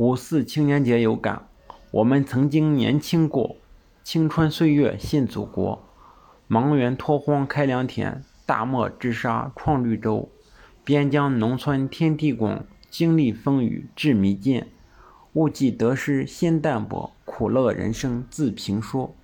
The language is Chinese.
五四青年节有感，我们曾经年轻过，青春岁月信祖国，茫原拓荒开良田，大漠治沙创绿洲，边疆农村天地广，经历风雨志弥坚，物计得失先淡泊，苦乐人生自评说。